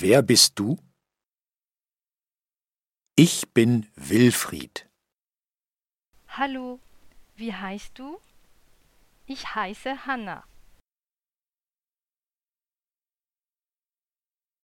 Wer bist du? Ich bin Wilfried. Hallo, wie heißt du? Ich heiße Hanna.